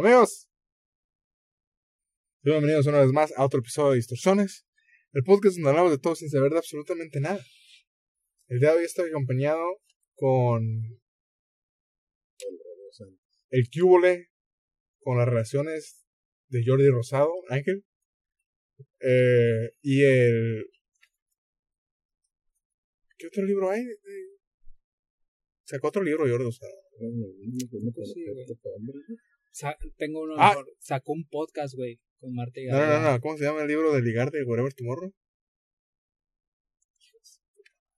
Amigos, bienvenidos una vez más a otro episodio de Distorsiones, el podcast donde hablamos de todo sin saber de absolutamente nada. El día de hoy estoy acompañado con el cúbole, con las relaciones de Jordi Rosado, Ángel, eh, y el... ¿Qué otro libro hay? Sacó otro libro Jordi Rosado. Sa- tengo uno Ah. mejor. Sacó un podcast, güey, con Marta y No, no, no, no, ¿cómo se llama el libro de ligar de Whatever Tomorrow?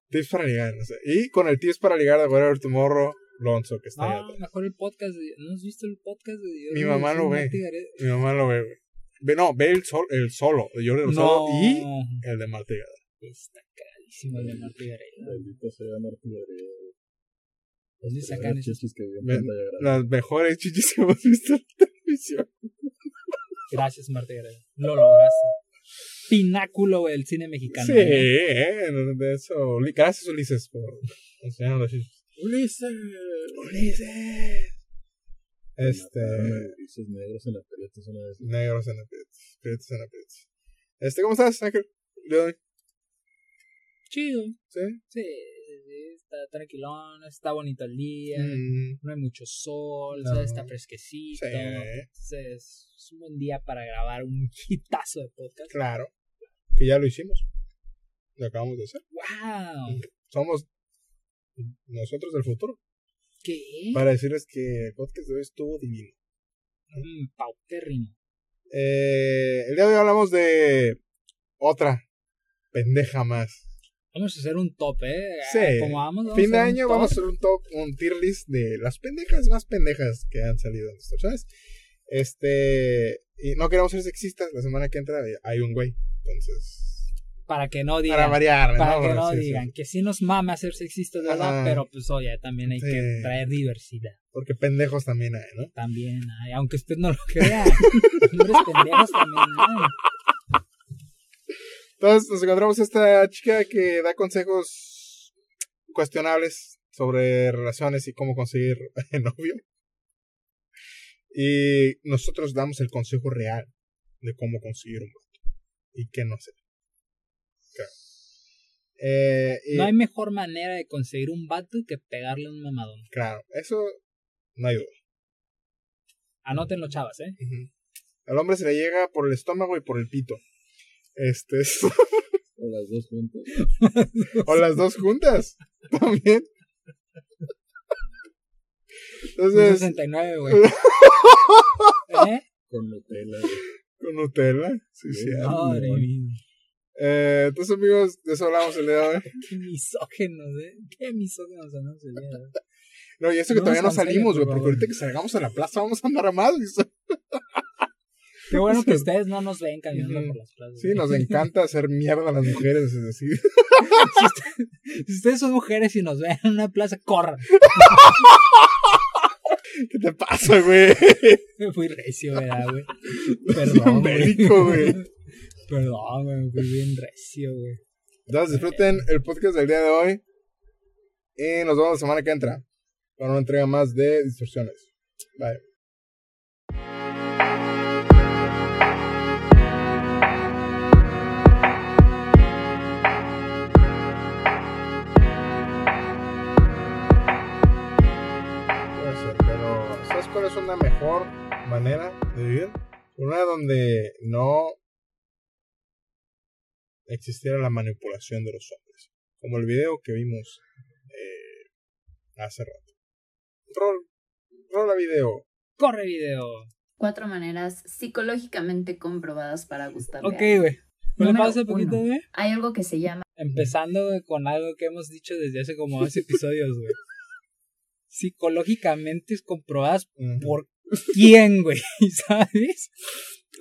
Tips para ligar, no sé. Y con el tips para ligar de Whatever Tomorrow, Lonzo, que está ahí Ah, atrás. mejor el podcast. de- ¿No has visto el podcast de Mi mamá lo ve. Marta? Mi mamá lo ve, güey. Ve, no, ve el, sol, el solo de Jordi Rosado No. y el de Marta y Gareda. Está carísimo el de Marta y Gareda. Bendito sea Martín Gareda. ¿Dónde sacan esos? chichis que vi en Ven, pantalla grande. Las mejores chichis que hemos visto en televisión. Gracias, Marta Gareda. Lo lograste. Pináculo, del cine mexicano. Sí, ¿eh? eh, de eso. Gracias, Ulises, por enseñarnos las chichis. ¡Ulises! Ulises. Este. Negros en la periota una vez. Negros en la pizza. Pizza en la pizza. Este, ¿cómo estás, Ángel? Chido. Sí, sí, está tranquilón, está bonito el día. Mm, No hay mucho sol, está fresquecito. Sí. Entonces, es un buen día para grabar un hitazo de podcast. claro. Que ya lo hicimos. Lo acabamos de hacer. ¡Wow! Somos nosotros del futuro. ¿Qué? Para decirles que el podcast de hoy estuvo divino. Mm, paupérrimo. Eh, el día de hoy hablamos de otra pendeja más. Vamos a hacer un top, ¿eh? Sí. Como vamos, vamos fin de año vamos a hacer un top, un tier list de las pendejas más pendejas que han salido en distorsiones. Este, y no queremos ser sexistas, la semana que entra hay un güey, entonces, Para que no digan. para variar, para ¿no? que no sí, sí. digan. Que sí nos mama ser sexistas, ¿verdad? Ajá. Pero pues, oye, también hay Sí. que traer diversidad. Porque pendejos también hay, ¿no? También hay. Aunque usted no lo crea. Hombres pendejos también hay. Entonces nos encontramos esta chica que da consejos cuestionables sobre relaciones y cómo conseguir novio. Y nosotros damos el consejo real de cómo conseguir un vato y qué no hacer. Claro. Eh, y- No hay mejor manera de conseguir un vato que pegarle un mamadón. Claro, eso no ayuda. Anótenlo, chavas, ¿eh? Al hombre se le llega por el estómago y por el pito. Este es- O las dos juntas. o las dos juntas también. Entonces, 69, güey. ¿Eh? Con Nutella. güey. con Nutella, sí, sí. Madre mía. Eh, entonces, amigos, de eso hablamos el día de hoy. Qué misógenos, ¿eh? Qué misógenos andamos el día de hoy. No, y eso que No todavía no salimos, por güey, porque ahorita que salgamos a la plaza vamos a andar amados. Qué bueno que ustedes no nos ven caminando por las plazas. Sí, nos encanta hacer mierda a las mujeres, es decir. Si ustedes son mujeres y nos ven en una plaza, corran. ¿Qué te pasa, güey? Me fui recio, ¿verdad, güey? Perdón, bélico, güey. Perdón, güey, me fui bien recio, güey. Entonces, disfruten el podcast del día de hoy. Y nos vemos la semana que entra. Para una entrega más de distorsiones. Bye. Una mejor manera de vivir? Una donde no existiera la manipulación de los hombres. Como el video que vimos eh, hace rato. Rol, rola video. Corre video. Cuatro maneras psicológicamente comprobadas para gustarle. Ok, güey. ¿Me lo Número pasas un poquito, güey? Hay algo que se llama Empezando con algo que hemos dicho desde hace como dos episodios, güey. Psicológicamente comprobadas por quién, güey, ¿sabes?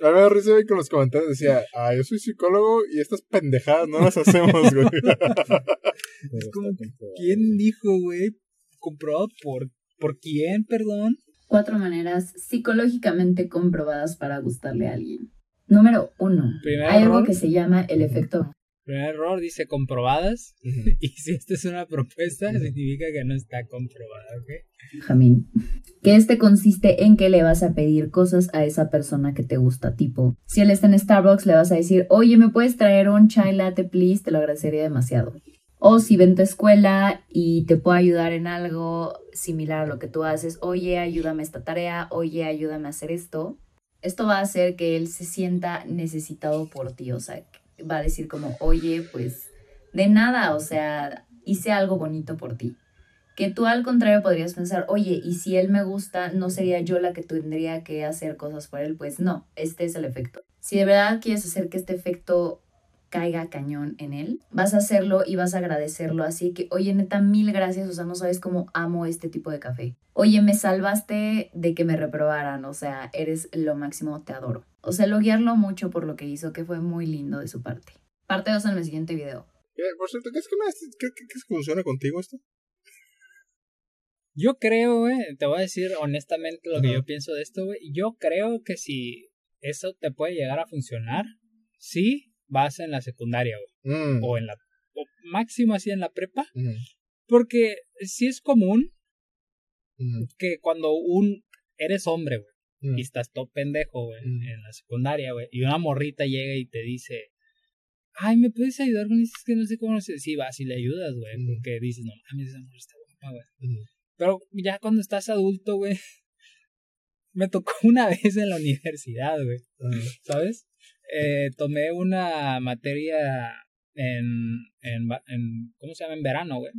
A mí me da risa con los comentarios decía, ah, yo soy psicólogo y estas pendejadas no las hacemos, güey. Es como. ¿quién dijo, güey? ¿Comprobado por, por quién, perdón? cuatro maneras psicológicamente comprobadas para gustarle a alguien. Número uno. Hay algo que se llama el efecto Primer error dice comprobadas. Y si esta es una propuesta, significa que no está comprobada, ¿ok? Jamín. Que este consiste en que le vas a pedir cosas a esa persona que te gusta, tipo, si él está en Starbucks, le vas a decir, oye, ¿me puedes traer un chai latte, please? Te lo agradecería demasiado. O si ven tu escuela y te puedo ayudar en algo similar a lo que tú haces, oye, ayúdame a esta tarea, oye, ayúdame a hacer esto. Esto va a hacer que él se sienta necesitado por ti, o sea, va a decir como, oye, pues de nada, o sea, hice algo bonito por ti. Que tú al contrario podrías pensar, oye, y si él me gusta, ¿no sería yo la que tendría que hacer cosas por él? Pues no, este es el efecto. Si de verdad quieres hacer que este efecto caiga cañón en él, vas a hacerlo y vas a agradecerlo. Así que, oye, neta, mil gracias, o sea, no sabes cómo amo este tipo de café. Oye, me salvaste de que me reprobaran, o sea, eres lo máximo, te adoro. O sea, elogiarlo mucho por lo que hizo, que fue muy lindo de su parte. Parte 2 en el siguiente video. ¿Qué? Por cierto, ¿qué es que me qué, qué, qué funciona contigo esto? Yo creo, güey, te voy a decir honestamente lo que yo pienso de esto, güey. Yo creo que si eso te puede llegar a funcionar, sí vas en la secundaria, güey. Mm, O en la. O máximo así en la prepa. mm, Porque sí es común mm, que cuando un. Eres hombre, güey. Mm. Y estás todo pendejo, güey. Mm. En la secundaria, güey. Y una morrita llega y te dice. Ay, ¿me puedes ayudar con esto? Es que no sé cómo se. Sí, vas y le ayudas, güey. Mm. Porque dices, no mames, esa morra está guapa, güey. Pero ya cuando estás adulto, güey, me tocó una vez en la universidad, güey, Ah, ¿sabes? Eh, tomé una materia en, en, ¿cómo se llama? En verano, güey.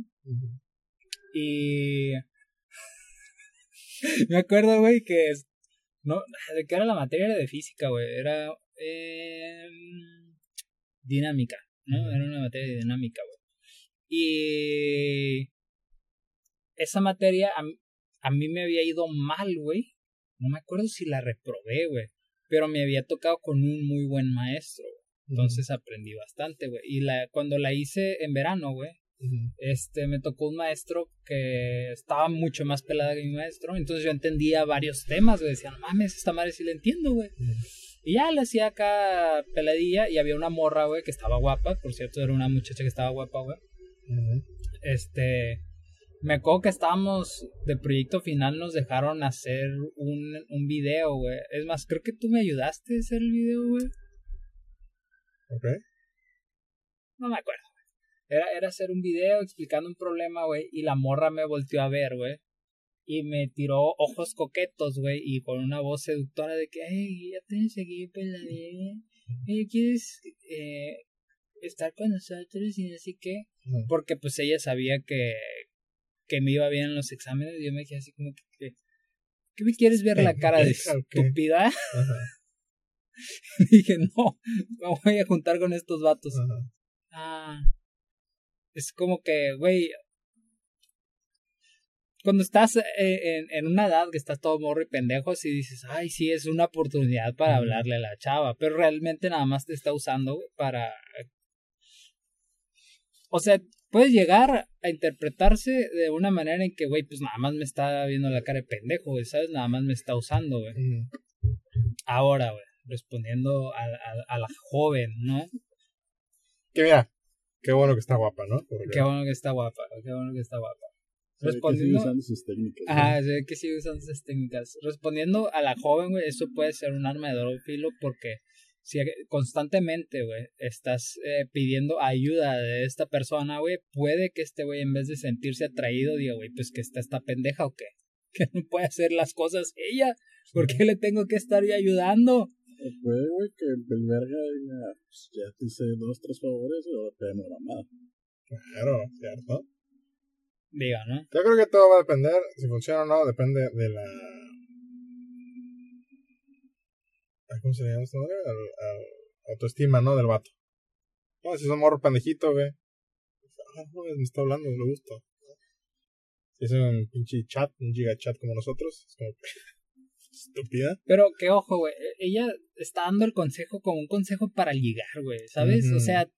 Y me acuerdo, güey, que, no, de qué era la materia Era de física, güey, era em, dinámica, ¿no? Era una materia de dinámica, güey. Y esa materia a, mí- a mí me había ido mal, güey. No me acuerdo si la reprobé, güey. Pero me había tocado con un muy buen maestro. güey. Entonces aprendí bastante, güey. Y la, cuando la hice en verano, güey, Este, me tocó un maestro que estaba mucho más pelada que mi maestro. Entonces yo entendía varios temas, güey. Decía, no mames, esta madre sí la entiendo, güey. Y ya le hacía acá peladilla y había una morra, güey, que estaba guapa. Por cierto, era una muchacha que estaba guapa, güey. Este, me acuerdo que estábamos de proyecto final, nos dejaron hacer un, un video, güey. Es más, creo que tú me ayudaste a hacer el video, güey. Ok. No me acuerdo. Era, era hacer un video explicando un problema, güey. Y la morra me volteó a ver, güey. Y me tiró ojos coquetos, güey. Y con una voz seductora de que, hey, ya tienes aquí, peladilla. Eh, ¿Quieres eh, estar con nosotros y así que? Ujú. Porque pues ella sabía que, que me iba bien en los exámenes. Y yo me quedé así como que, que ¿qué me quieres ver la cara de estúpida? Dije, no, me voy a juntar con estos vatos. Ajá. Ah, es como que, güey, cuando estás eh, en, en una edad que estás todo morro y pendejo, si dices, ay, sí, es una oportunidad para hablarle a la chava, pero realmente nada más te está usando para... O sea, puedes llegar a interpretarse de una manera en que, güey, pues nada más me está viendo la cara de pendejo, güey, ¿sabes? Nada más me está usando, güey. Ahora, güey, respondiendo a, a- a la joven, ¿no? Que mira, qué bueno que está guapa, ¿no? Porque- Qué bueno que está guapa, qué bueno que está guapa. Que sigue Respondiendo- usando sus técnicas. ¿no? Ajá, se ve que sigue usando esas técnicas. Respondiendo a la joven, güey, eso puede ser un arma de doble filo porque si constantemente, güey, estás eh, pidiendo ayuda de esta persona, güey, puede que este güey en vez de sentirse atraído diga, güey, pues que está esta pendeja o qué. Que no puede hacer las cosas ella. ¿Por qué le tengo que estar yo ayudando? O puede, güey, que el verga diga, pues ya te hice dos, tres favores, ahora pégame la mamada. Claro, cierto. Diga, ¿no? Yo creo que todo va a depender, si funciona o no, depende de la... ¿Cómo se llama esto? madre? Al, al autoestima, ¿no? Del vato. No, si es un morro pendejito, güey. Ah, no, me está hablando, le gusta. Si es un pinche chat, un giga chat como nosotros, es como. Estúpida. Pero que ojo, güey, e- ella está dando el consejo como un consejo para ligar, güey, ¿sabes? O sea,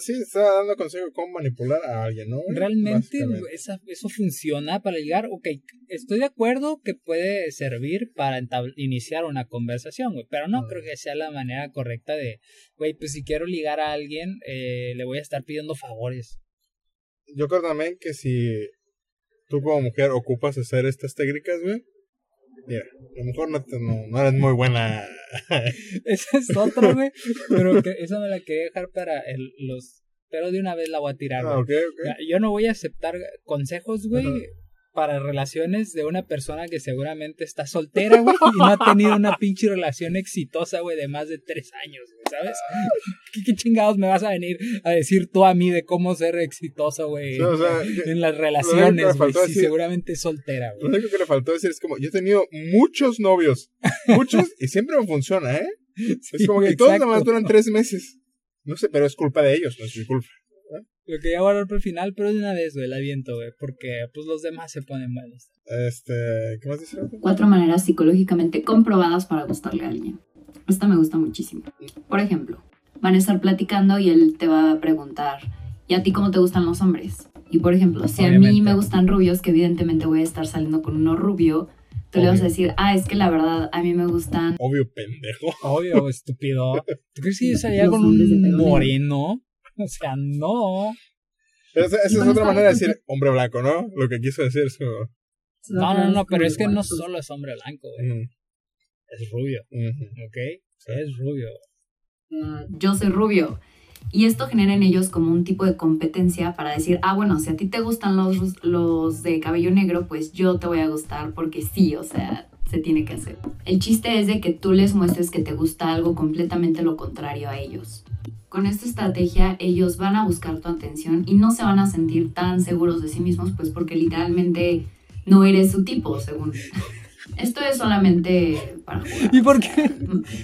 Sí, está dando consejo cómo manipular a alguien, ¿no? güey? Realmente esa- eso funciona para ligar. Ok, estoy de acuerdo que puede servir para iniciar una conversación, güey. Pero no creo que sea la manera correcta de, güey, pues si quiero ligar a alguien, eh, le voy a estar pidiendo favores. Yo creo también que si tú como mujer ocupas hacer estas técnicas, güey, mira, a lo mejor no, te- no, no eres muy buena. Esa es otra, güey. Pero que esa me la quería dejar para el, los... Pero de una vez la voy a tirar, Ah, güey. ok, ok. Ya, Yo no voy a aceptar consejos, güey, Ajá. Para relaciones de una persona que seguramente está soltera, güey, y no ha tenido una pinche relación exitosa, güey, de más de tres años, güey, ¿sabes? ¿Qué, qué chingados me vas a venir a decir tú a mí de cómo ser exitoso, güey, o sea, en las lo relaciones, güey, si seguramente es soltera, Lo güey. único que le faltó decir es como, yo he tenido muchos novios, muchos, y siempre me funciona, ¿eh? Sí, Es como que todos exacto. nomás duran tres meses. No sé, pero es culpa de ellos, no es mi culpa. Lo quería guardar para el final, pero de una vez, güey, la viento, güey, porque pues los demás se ponen buenos. Este, ¿qué más dice? Cuatro maneras psicológicamente comprobadas para gustarle a alguien. Esta me gusta muchísimo. Por ejemplo, van a estar platicando y él te va a preguntar, ¿y a ti cómo te gustan los hombres? Y por ejemplo, si a mí me gustan rubios, que evidentemente voy a estar saliendo con uno rubio, tú le vas a decir, ah, es que la verdad a mí me gustan Obvio, pendejo. Obvio, estúpido. ¿Tú crees que yo salía con un moreno? O sea, no. Esa, esa es otra manera de decir hombre blanco, ¿no? Lo que quiso decir es como... No, no, no, pero es que no solo es hombre blanco, güey. mm, Es rubio, ujú. ¿ok? Es rubio. "Ah, yo soy rubio. Y esto genera en ellos como un tipo de competencia para decir, ah, bueno, si a ti te gustan los, los de cabello negro, pues yo te voy a gustar porque sí, o sea, se tiene que hacer. El chiste es de que tú les muestres que te gusta algo completamente lo contrario a ellos. Con esta estrategia ellos van a buscar tu atención y no se van a sentir tan seguros de sí mismos, pues porque literalmente no eres su tipo, según. Esto es solamente para jugar. ¿Y por qué?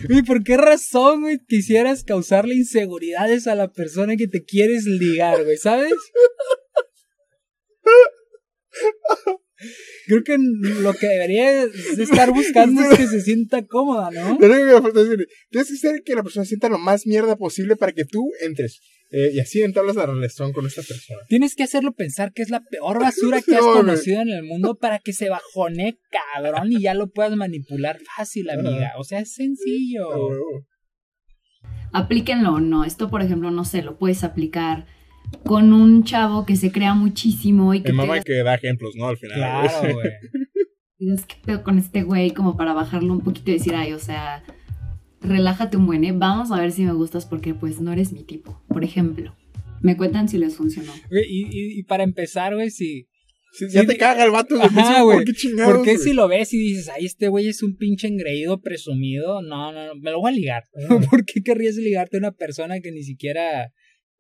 ¿Y por qué razón, güey, quisieras causarle inseguridades a la persona que te quieres ligar, güey, ¿sabes? Creo que lo que deberías de estar buscando es que se sienta cómoda, ¿no? Lo único que me falta decir, tienes que hacer que la persona sienta lo más mierda posible para que tú entres. Eh, y así entablas la relación con esta persona. Tienes que hacerlo pensar que es la peor basura que has No, conocido en el mundo para que se bajone cabrón y ya lo puedas manipular fácil, amiga. O sea, es sencillo. Ah, aplíquenlo o no. Esto, por ejemplo, no sé, lo puedes aplicar con un chavo que se crea muchísimo y que Mi te mamá que da ejemplos, ¿no? Al final. Claro, güey. qué pedo con este güey, como para bajarlo un poquito y decir, ay, o sea, relájate un buen, ¿eh? Vamos a ver si me gustas porque pues no eres mi tipo. Por ejemplo, me cuentan si les funcionó. Y, y, y para empezar, güey, si... Ya Sí, te caga el vato. Ajá, güey. ¿Por qué chingados? ¿Por qué si lo ves y dices, ay, este güey es un pinche engreído presumido? No, no, no, me lo voy a ligar. ¿Por qué querrías ligarte a una persona que ni siquiera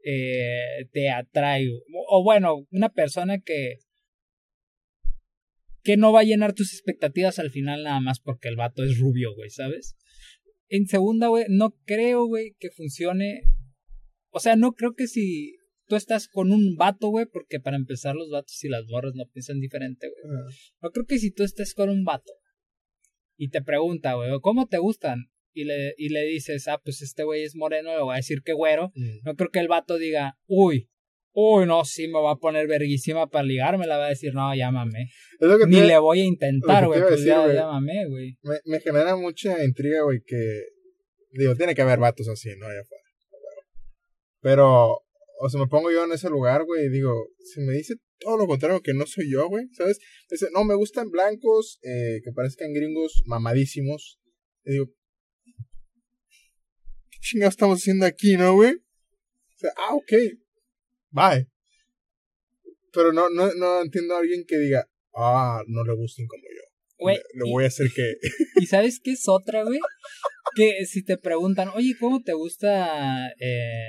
eh, te atrae? O, bueno, una persona que que no va a llenar tus expectativas al final nada más porque el vato es rubio, güey, ¿sabes? En segunda, güey, no creo, güey, que funcione. O sea, no creo que si tú estás con un vato, güey, porque para empezar los vatos y las morras no piensan diferente, güey. No creo que si tú estés con un vato y te pregunta, güey, ¿cómo te gustan? Y le, y le dices, ah, pues este güey es moreno, le voy a decir que güero. mm. No creo que el vato diga, uy, uy, no, sí, me va a poner verguísima para ligarme. La va a decir, no, llámame. Ni te- le voy a intentar, güey, pues decir, ya, güey. llámame, güey. me, me genera mucha intriga, güey, que... Digo, tiene que haber vatos así, ¿no? Allá afuera. Pero, o sea, me pongo yo en ese lugar, güey, y digo, si me dice todo lo contrario que no soy yo, güey, ¿sabes? Dice, no, me gustan blancos, eh, que parezcan gringos mamadísimos. Y digo, ¿qué chingados estamos haciendo aquí, no, güey? O sea, ah, ok, bye. Pero no, no, no entiendo a alguien que diga, ah, no le gusten como yo. Güey, y- voy a hacer que... ¿Y sabes qué es otra, güey? Que si te preguntan, oye, ¿cómo te gusta eh,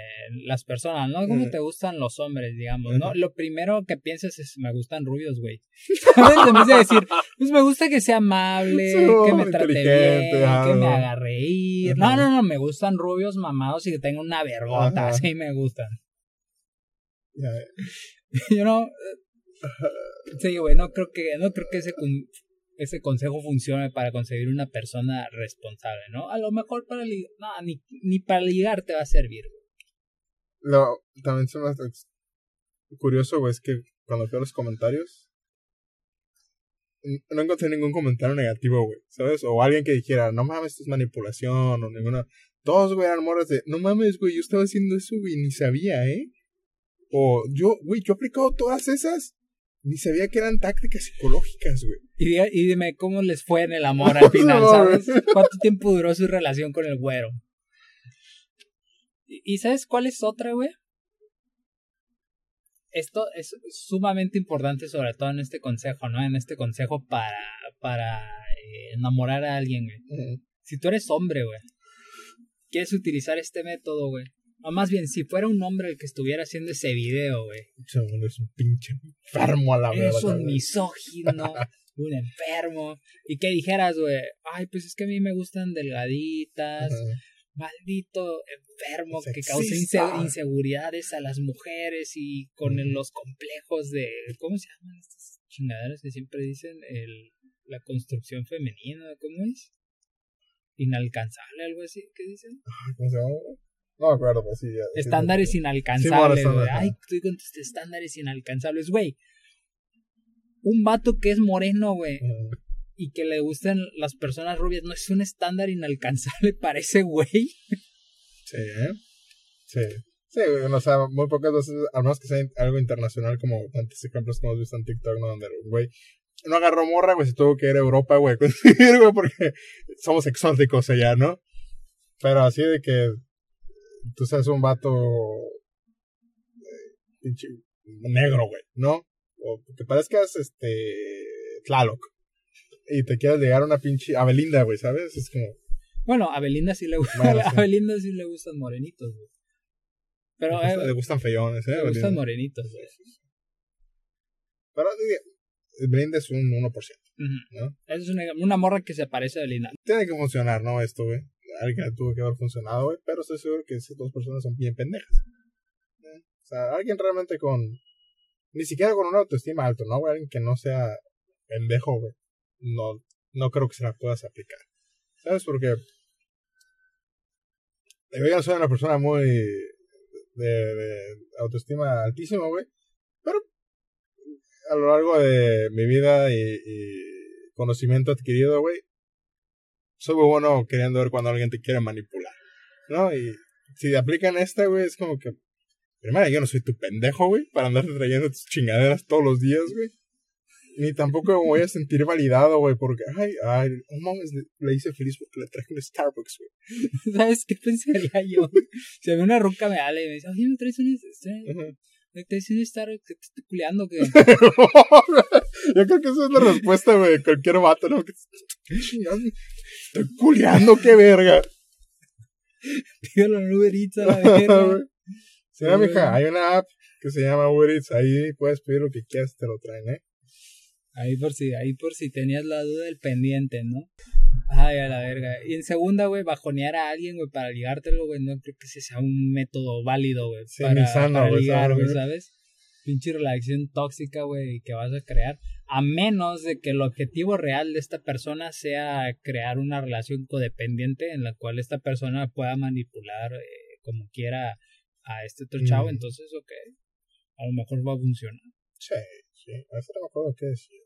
las personas, no? ¿Cómo te gustan los hombres, digamos, no? Lo primero que piensas es, me gustan rubios, güey. ¿Sabes? En decir, pues me gusta que sea amable, Sí, que me trate bien, que me ¿no? haga reír. No, no, no, me gustan rubios mamados y que tengan una vergota, así me gustan. Ya, Yo no... Sí, güey, no creo que, no creo que ese, ese consejo funcione para conseguir una persona responsable, ¿no? A lo mejor para ligar, no, ni, ni para ligar te va a servir. Lo, también se me hace curioso, güey, es que cuando a los comentarios, no encontré ningún comentario negativo, güey, ¿sabes? O alguien que dijera, no mames, esto es manipulación, o ninguna. Todos, güey, eran morras de, no mames, güey, yo estaba haciendo eso, güey, ni sabía, ¿eh? O yo, güey, yo he aplicado todas esas, ni sabía que eran tácticas psicológicas, güey. Y, dime cómo les fue en el amor al final. ¿Cuánto tiempo duró su relación con el güero? ¿Y, y sabes cuál es otra, güey? Esto es sumamente importante, sobre todo en este consejo, ¿no? En este consejo para, para eh, enamorar a alguien, güey. Si tú eres hombre, güey, quieres utilizar este método, güey. O más bien, si fuera un hombre el que estuviera haciendo ese video, güey. Según es un pinche enfermo a la Eres verga, un misógino, un enfermo. Y que dijeras, güey, ay, pues es que a mí me gustan delgaditas, maldito enfermo que causa inse- inseguridades a las mujeres y con los complejos de, ¿cómo se llaman estas chingaderas que siempre dicen? El, la construcción femenina, ¿cómo es? Inalcanzable, algo así, ¿qué dicen? ¿Cómo se llama? No me acuerdo, pues sí. ya- Estándares sí. inalcanzables, Sí, bueno, Ay, estoy con tus estándares inalcanzables, güey. Un vato que es moreno, güey, y que le gustan las personas rubias, no es un estándar inalcanzable para ese güey. Sí, ¿eh? Sí. Sí, güey, o sea, muy pocas veces, al menos que sea algo internacional, como tantos ejemplos que hemos visto en TikTok, ¿no? Donde, güey, no agarró morra, güey, se tuvo que ir a Europa, güey, conseguir, güey, porque somos exóticos allá, ¿no? Pero así de que tú seas un vato eh, pinche negro, güey, ¿no? O que parezcas, este, Tlaloc. Y te quieras llegar a una pinche Abelinda, güey, ¿sabes? Es como, Bueno, a Belinda sí le gusta, Bueno, sí. a Belinda sí le gustan morenitos, güey. Pero le, eh, gustan, le gustan feyones, ¿eh? le gustan Belinda. morenitos, güey. Pero Belinda es un 1%, Ujú. ¿no? Es una, una morra que se parece a Belinda. Tiene que funcionar, ¿no? Esto, güey. Alguien tuvo que haber funcionado, güey. Pero estoy seguro que esas dos personas son bien pendejas. ¿eh? O sea, alguien realmente con. Ni siquiera con una autoestima alto, ¿no? Alguien que no sea pendejo, güey. No, no creo que se la puedas aplicar. ¿Sabes? Porque. Yo ya soy una persona muy. de, de autoestima altísima, güey. Pero. A lo largo de mi vida y, y conocimiento adquirido, güey. Soy muy bueno queriendo ver cuando alguien te quiere manipular. ¿No? Y si te aplican esta, güey, es como que. Primero, yo no soy tu pendejo, güey, para andarte trayendo tus chingaderas todos los días, güey. Ni tampoco me voy a sentir validado, güey, porque, ay, ay, oh mames, le, hice feliz porque le traje un Starbucks, güey. ¿Sabes qué pensaría yo? Si a mí una ruca me habla y me dice, oye, ¿me traes un, este, Ujú. ¿me traes un Star que te estoy culeando? Que... Yo creo que esa es la respuesta, güey, de cualquier vato, ¿no? ¿Qué? Estoy culeando, qué verga. Pídelo en Uber Eats a la verga. Sí, Sí, mija, hay una app que se llama Uber Eats, ahí puedes pedir lo que quieras, te lo traen, ¿eh? Ahí por si, ahí por si tenías la duda del pendiente, ¿no? Ay, a la verga. Y en segunda, güey, bajonear a alguien, güey, para ligártelo, güey, no creo que ese sea un método válido, güey, Sí, para, ni sano, para güey, ligar, güey, ¿sabes? Pinche relación tóxica, güey, que vas a crear. A menos de que el objetivo real de esta persona sea crear una relación codependiente en la cual esta persona pueda manipular eh, como quiera a este otro chavo, Mm. entonces, ok, a lo mejor va a funcionar. Sí, sí, a veces no me acuerdo qué decir.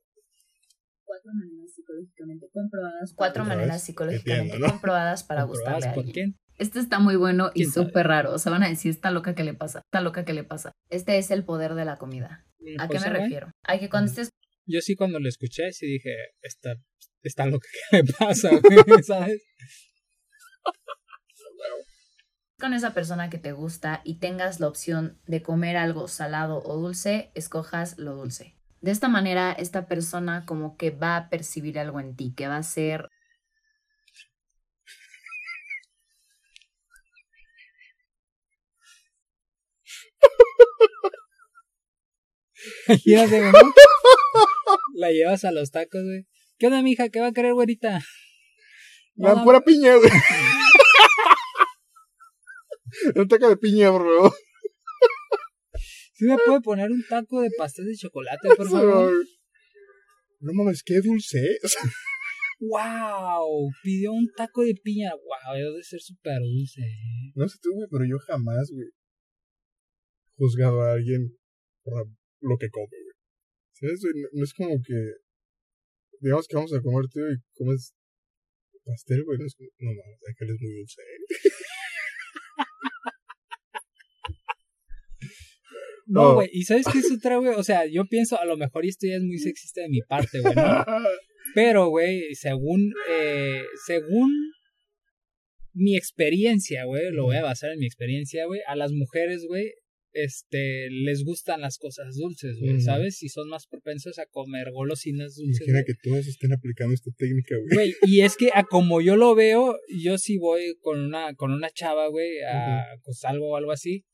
Cuatro maneras psicológicamente comprobadas. Cuatro maneras psicológicamente Entiendo, ¿no? comprobadas para ¿Comprobadas gustarle a alguien. quién? Este está muy bueno y súper raro. O sea, van a decir, está loca que le pasa, está loca que le pasa. Este es el poder de la comida. ¿A qué Pues, me refiero? A que cuando estés Yo sí cuando lo escuché, sí dije, está, está lo que le pasa, ¿sabes? Con esa persona que te gusta y tengas la opción de comer algo salado o dulce, escojas lo dulce. De esta manera, esta persona como que va a percibir algo en ti, que va a ser Imagínate, güey, ¿no? La llevas a los tacos, güey. ¿Qué onda, mija? ¿Qué va a querer, güerita? No, pura piña, güey. Un taco de piña, por favor. ¿Sí me puede poner un taco de pastel de chocolate, por favor? No mames, qué dulce. ¡Wow! Pidió un taco de piña. ¡Wow! Debe de ser súper dulce. ¿eh? no sé tú, güey, pero yo jamás, güey. juzgado a alguien por lo que come, güey. ¿Sabes? güey? No, no es como que. Digamos que vamos a comer tú y comes pastel, güey. No es como. No mames, aquel es muy dulce, ¿eh? No, Oh. güey. ¿Y sabes qué es otra, güey? O sea, yo pienso, a lo mejor esto ya es muy sexista de mi parte, güey, ¿no? Pero, güey, según, eh, según mi experiencia, güey, lo voy a basar en mi experiencia, güey, a las mujeres, güey, este, les gustan las cosas dulces, güey. ¿sabes? Y son más propensos a comer golosinas dulces. Imagina güey. que todos estén aplicando esta técnica, güey. Güey, y es que a como yo lo veo, yo sí voy con una, con una chava, güey, a pues, algo o algo así.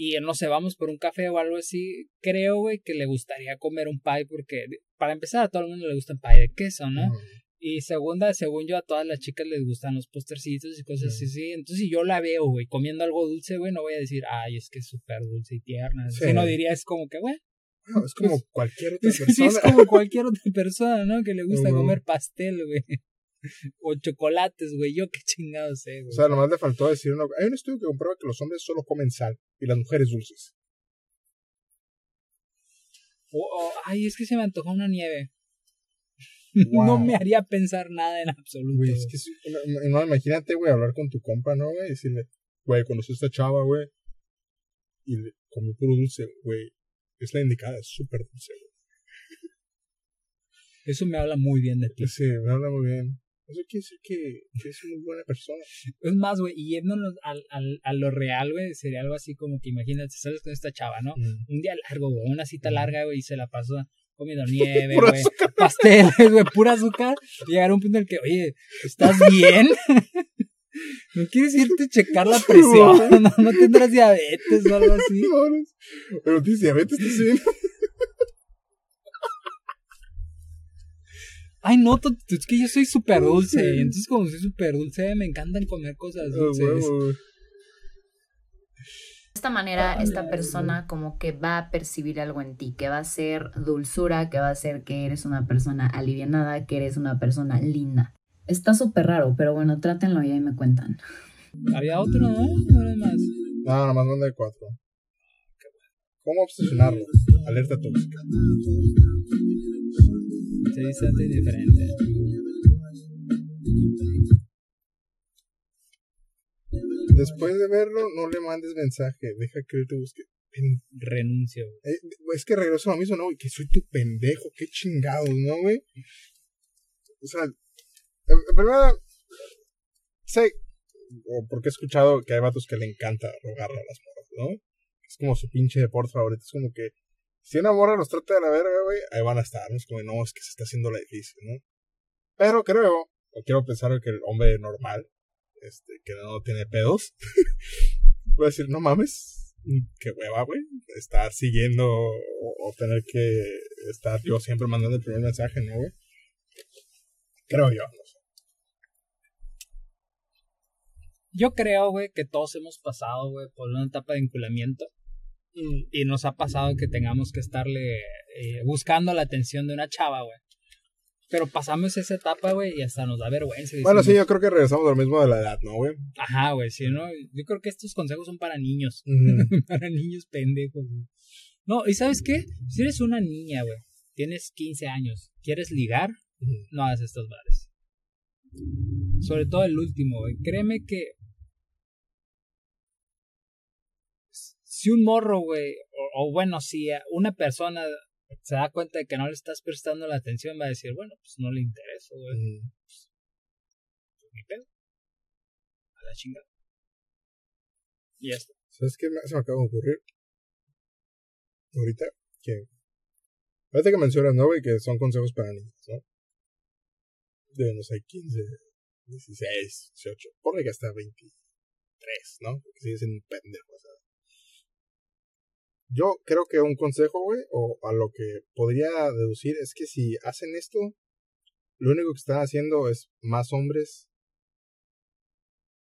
Y no sé, vamos por un café o algo así. Creo, güey, que le gustaría comer un pie porque, para empezar, a todo el mundo le gusta el pie de queso, ¿no? Y segunda, según yo, a todas las chicas les gustan los postercitos y cosas Sí. así, sí. Entonces, si yo la veo, güey, comiendo algo dulce, güey, no voy a decir, ay, es que es súper dulce y tierna. Sí. Sino diría, es como que, güey, es como cualquier otra sí, persona. es como cualquier otra persona, ¿no? Que le gusta comer pastel, güey. O chocolates, güey. Yo qué chingado sé, güey. O sea, nomás le faltó decir uno. Hay un estudio que comprueba que los hombres solo comen sal y las mujeres dulces. O- o, ay, es que se me antojó una nieve. Wow. No me haría pensar nada en absoluto. Güey, es que es una- no, imagínate, güey, hablar con tu compa, ¿no, güey? Y decirle, güey, conocí a esta chava, güey. Y le comió puro dulce, güey. Es la indicada, es súper dulce, güey. Eso me habla muy bien de ti. Sí, me habla muy bien. Eso quiere decir que, que es muy buena persona. Es más, güey, y yéndonos al, al, a lo real, güey, sería algo así como que imagínate, sales con esta chava, ¿no? Mm. Un día largo, güey, una cita larga, güey, y se la pasó comiendo nieve, güey, pasteles, güey, pura azúcar. Llegar a un punto en el que, oye, ¿estás bien? ¿No quieres irte a checar la presión? ¿No, no tendrás diabetes o algo así? No, no. Pero tienes diabetes, ¿estás bien? Ay, no, es que yo soy súper dulce. y Entonces, como soy súper dulce, me encantan comer cosas Ah, dulces. De esta manera, esta persona como que va a percibir algo en ti, que va a ser dulzura, que va a ser que eres una persona alivianada, que eres una persona linda. Está súper raro, pero bueno, trátenlo y ahí me cuentan. Había otro, ¿no? No era más. No, nomás manda de cuatro. ¿Cómo obsesionarlo? Alerta tóxica. Se dice algo indiferente. Después de verlo, no le mandes mensaje. Deja que él te busque. Pen- Renuncio. eh, es que regreso a lo mismo, ¿no? güey? Que soy tu pendejo. Qué chingados, ¿no, güey? O sea, primera, sé, o porque he escuchado que hay vatos que le encanta rogarle a las morras, ¿no? Es como su pinche deporte favorito. Es como que si una morra los trata de la verga, güey, ahí van a estar. ¿no? Es como, no, es que se está haciendo la difícil, ¿no? Pero creo, o quiero pensar que el hombre normal, este, que no tiene pedos, voy a decir, no mames, qué hueva, güey, estar siguiendo o, o tener que estar yo siempre mandando el primer mensaje, ¿no, güey? Creo yo, no sé. Yo creo, güey, que todos hemos pasado, güey, por una etapa de vinculamiento. Y nos ha pasado que tengamos que estarle eh, buscando la atención de una chava, güey. Pero pasamos esa etapa, güey, y hasta nos da vergüenza. Bueno, sí, yo creo que regresamos a lo mismo de la edad, ¿no, güey? Ajá, güey, sí, ¿no? Yo creo que estos consejos son para niños. Para niños pendejos, güey. No, ¿y sabes qué? Si eres una niña, güey, tienes 15 años, quieres ligar, no hagas estos bares. Sobre todo el último, güey. Créeme que. Si un morro, güey, o, o bueno, si una persona se da cuenta de que no le estás prestando la atención, va a decir, bueno, pues no le intereso, güey. Ujú. Pues, ni pedo. A la chingada. Y ya está. ¿Sabes qué me- se me acaba de ocurrir? Ahorita, que. Ahorita que mencionas, ¿no, güey? Que son consejos para niños, ¿no? De, no sé, 15, 16, 18. Ponle que hasta 23, ¿no? Porque sigue siendo un pendejo, o sea. Yo creo que un consejo, güey, o a lo que podría deducir es que si hacen esto, lo único que están haciendo es más hombres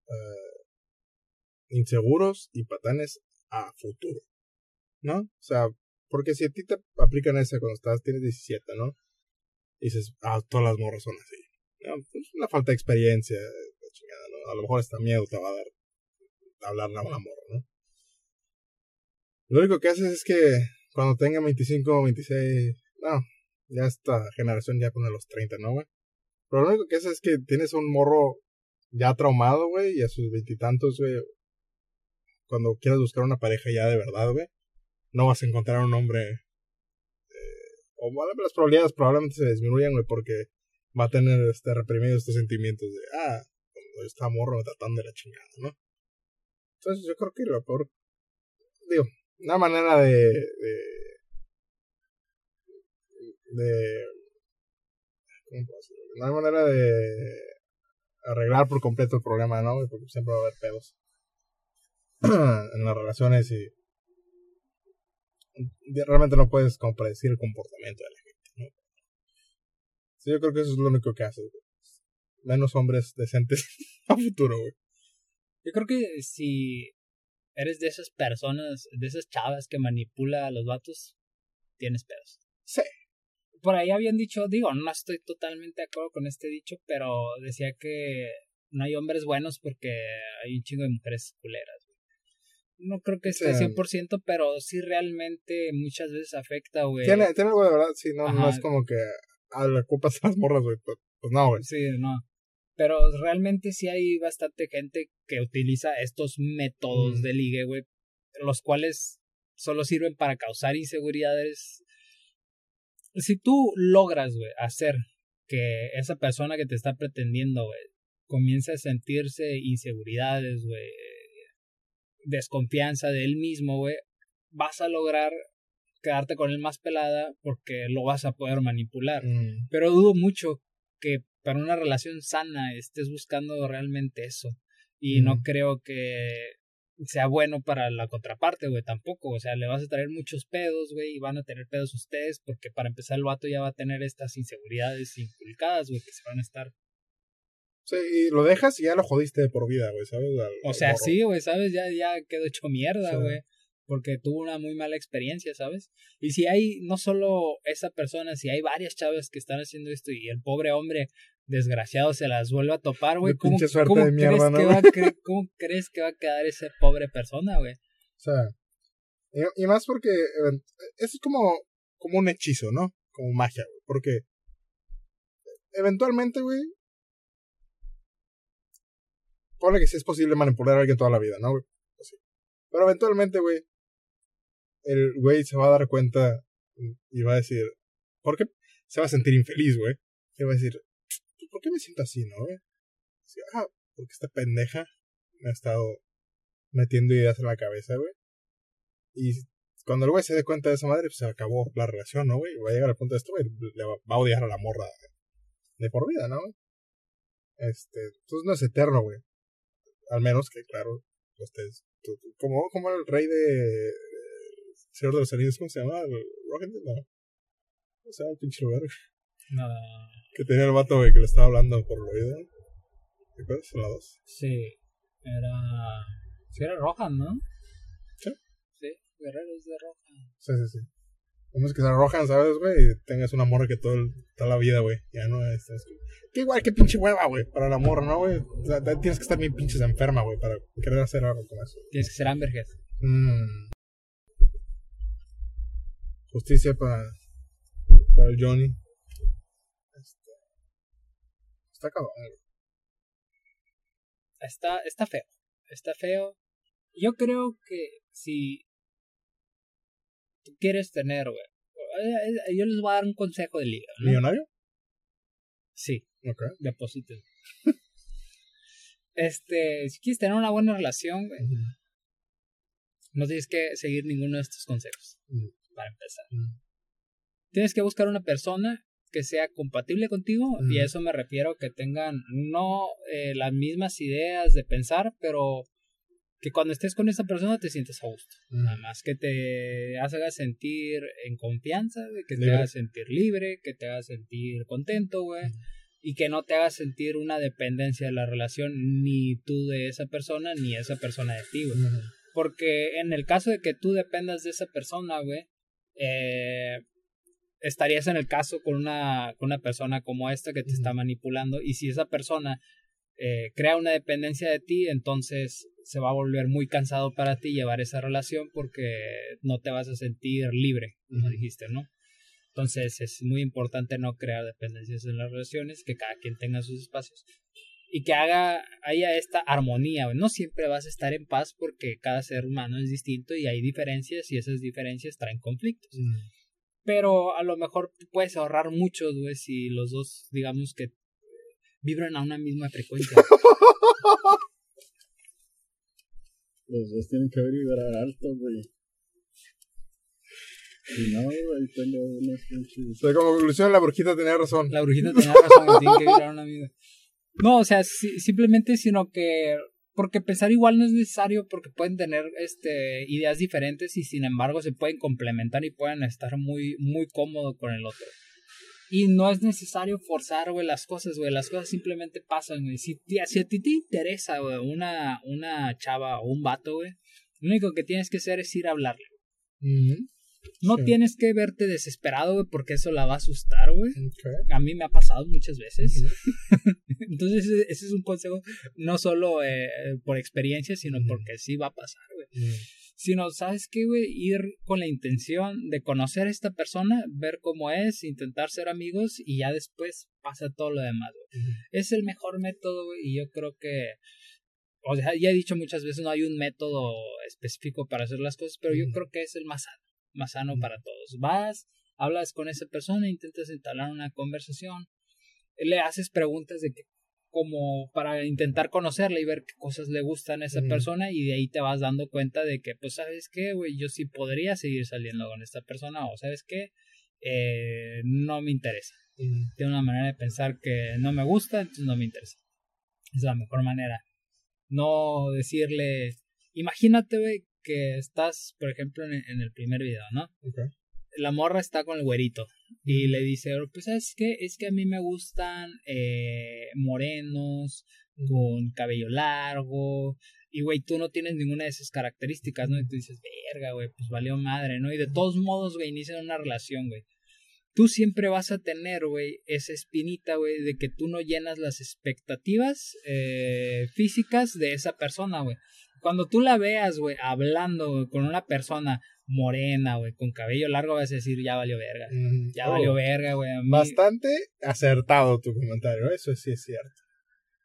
eh, inseguros y patanes a futuro, ¿no? O sea, porque si a ti te aplican esa cuando estás, tienes 17, ¿no? Dices, ah, todas las morras son así. ¿no? Pues una falta de experiencia, chingada, ¿no? A lo mejor hasta miedo te va a dar hablarle a una morra, ¿no? Lo único que haces es que cuando tenga 25 o 26, no, ya esta generación ya pone los 30, ¿no, güey? Pero lo único que haces es que tienes un morro ya traumado, güey, y a sus veintitantos, güey, cuando quieras buscar una pareja ya de verdad, güey, no vas a encontrar un hombre. Eh, o las probabilidades probablemente se disminuyan, güey, porque va a tener este reprimido estos sentimientos de, ah, cuando está morro me tratan de la chingada, ¿no? Entonces yo creo que lo peor, digo, una manera de, de, de ¿cómo puedo decirlo? Una manera de arreglar por completo el problema, ¿no? Porque siempre va a haber pedos en las relaciones y realmente no puedes predecir el comportamiento de la gente, ¿no? Sí, yo creo que eso es lo único que hace, güey. Menos hombres decentes a futuro, güey. Yo creo que si eres de esas personas, de esas chavas que manipula a los vatos, tienes pedos. Sí. Por ahí habían dicho, digo, no estoy totalmente de acuerdo con este dicho, pero decía que no hay hombres buenos porque hay un chingo de mujeres culeras. güey. No creo que sea Sí. 100%, pero sí realmente muchas veces afecta, güey. Tiene, tiene algo de verdad, sí, no, no es como que a la culpa se las morras, güey. Pues, pues no, güey. Sí, no. Pero realmente sí hay bastante gente que utiliza estos métodos Mm. de ligue, güey, los cuales solo sirven para causar inseguridades. Si tú logras, güey, hacer que esa persona que te está pretendiendo, güey, comience a sentirse inseguridades, güey, desconfianza de él mismo, güey, vas a lograr quedarte con él más pelada porque lo vas a poder manipular. Mm, Pero dudo mucho que para una relación sana estés buscando realmente eso. Y no Mm. creo que sea bueno para la contraparte, güey, tampoco. O sea, le vas a traer muchos pedos, güey, y van a tener pedos ustedes, porque para empezar el vato ya va a tener estas inseguridades inculcadas, güey, que se van a estar. Sí, y lo dejas y ya lo jodiste de por vida, güey, ¿sabes? Al- O sea, sí, güey, ¿sabes? Ya, ya quedó hecho mierda, Sí. Porque tuvo una muy mala experiencia, ¿sabes? Y si hay no solo esa persona, si hay varias chavas que están haciendo esto y el pobre hombre desgraciado se las vuelve a topar, güey, ¿cómo, cómo mierda, crees ¿no, que güey? va a cre- ¿Cómo crees que va a quedar esa pobre persona, güey? O sea, y, y más porque eh, eso es como, como un hechizo, ¿no? Como magia, güey. Porque eventualmente, güey, ponle que sí es posible manipular a alguien toda la vida, ¿no, güey? Pero eventualmente, güey, el güey se va a dar cuenta y va a decir, ¿por qué? Se va a sentir infeliz, güey. Y va a decir, ¿por qué me siento así, no, güey? Ah, porque esta pendeja me ha estado metiendo ideas en la cabeza, güey. Y cuando el güey se dé cuenta de esa madre, pues se acabó la relación, ¿no, güey? Va a llegar al punto de esto, güey, le va, a odiar a la morra de por vida, ¿no, güey? Este, entonces no es eterno, güey. Al menos que, claro, ustedes, tú- como, como el rey de Señor de los Anillos, ¿cómo se llama? ¿El Rohirrim? No. ¿Cómo se llama el pinche lugar? No, Que tenía el vato, güey, que le estaba hablando por el oído. ¿Te acuerdas? En la dos. sí, era... Sí, era Rohan, ¿no? Sí. Sí, Guerreros de Rohan. Sí, sí, sí. Vamos que se arrojan, ¿sabes, güey? Y tengas una morra que todo el- toda la vida, güey. Ya no es. es que igual, que pinche hueva, güey. Para la morra, ¿no, güey? O sea, tienes que estar bien pinches enferma, güey, para querer hacer algo con eso. Tienes que ser Amberhead. Mm. Justicia para, para el Johnny. Este, está cabrón. Está, está feo. Está feo. Yo creo que si tú quieres tener, güey. eh, eh, Yo les voy a dar un consejo de liga, ¿no? ¿Millonario? Sí, Ok. depositen. este, si quieres tener una buena relación, güey, no tienes que seguir ninguno de estos consejos. Empezar. Mm. Tienes que buscar una persona que sea compatible contigo y a eso me refiero que tengan no eh, las mismas ideas de pensar, pero que cuando estés con esa persona te sientas a gusto. Mm. Nada más que te haga sentir en confianza, que te Libre. haga sentir libre, que te haga sentir contento, güey. Y que no te haga sentir una dependencia de la relación, ni tú de esa persona, ni esa persona de ti, güey. Porque en el caso de que tú dependas de esa persona, güey, eh, estarías en el caso con una, con una persona como esta que te está manipulando. Y si esa persona eh, crea una dependencia de ti, entonces se va a volver muy cansado para ti llevar esa relación porque no te vas a sentir libre, como dijiste, ¿no? Entonces es muy importante no crear dependencias en las relaciones, que cada quien tenga sus espacios y que haga haya esta armonía. No siempre vas a estar en paz porque cada ser humano es distinto y hay diferencias y esas diferencias traen conflictos. Mm. Pero a lo mejor puedes ahorrar mucho, güey, si los dos, digamos que vibran a una misma frecuencia. Los dos tienen que vibrar alto, güey. Si no, güey, tengo unos O pinches. sea, como conclusión, la brujita tenía razón. La brujita tenía razón, tienen que vibrar a una misma. No, o sea, si- simplemente, sino que porque pensar igual no es necesario porque pueden tener este ideas diferentes y sin embargo se pueden complementar y pueden estar muy muy cómodo con el otro. Y no es necesario forzar, güey, las cosas, güey. Las cosas simplemente pasan, güey. Si, si a ti te interesa, güey, una, una chava o un vato, güey, lo único que tienes que hacer es ir a hablarle. Ujú. No Sí. tienes que verte desesperado, güey, porque eso la va a asustar, güey. A mí me ha pasado muchas veces. Entonces, ese- es un consejo, no solo eh, por experiencia, sino porque sí va a pasar, güey. Sino, ¿sabes qué, güey? Ir con la intención de conocer a esta persona, ver cómo es, intentar ser amigos y ya después pasa todo lo demás, güey. Es el mejor método, güey, y yo creo que. O sea, ya he dicho muchas veces, no hay un método específico para hacer las cosas, pero yo creo que es el más sano, más sano para todos. Vas, hablas con esa persona, intentas entablar una conversación, le haces preguntas de que como para intentar conocerla y ver qué cosas le gustan a esa persona y de ahí te vas dando cuenta de que pues sabes qué güey yo sí podría seguir saliendo con esta persona o sabes qué eh, no me interesa tiene una manera de pensar que no me gusta, entonces no me interesa. Es la mejor manera. No decirle, imagínate, güey, que estás, por ejemplo, en, en el primer video, ¿no? La morra está con el güerito y le dice, pues, ¿sabes qué? Es que a mí me gustan eh, morenos, con cabello largo. Y, güey, tú no tienes ninguna de esas características, ¿no? Y tú dices, verga, güey, pues valió madre, ¿no? Y de todos modos, güey, inician una relación, güey tú siempre vas a tener, güey, esa espinita, güey, de que tú no llenas las expectativas eh, físicas de esa persona, güey. Cuando tú la veas, güey, hablando con una persona morena, güey, con cabello largo, vas a decir, ya valió verga. Ya Oh, valió verga, güey. mí Bastante acertado tu comentario, eso sí es cierto.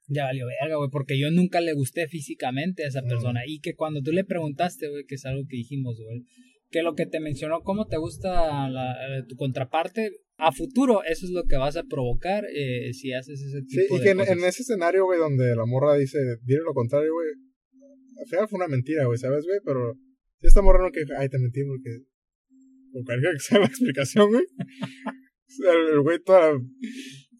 Ya valió verga, güey, porque yo nunca le gusté físicamente a esa Mm. persona. Y que cuando tú le preguntaste, güey, que es algo que dijimos, güey, que lo que te mencionó, cómo te gusta la- eh, tu contraparte, a futuro eso es lo que vas a provocar eh, si haces ese Sí, tipo y de que en, cosas. en ese escenario, güey, donde la morra dice, dile lo contrario, güey, final fue una mentira, güey, ¿sabes, güey? Pero si esta morra no que, ay, te mentí porque, por cualquier que sea la explicación, güey, el güey, toda la,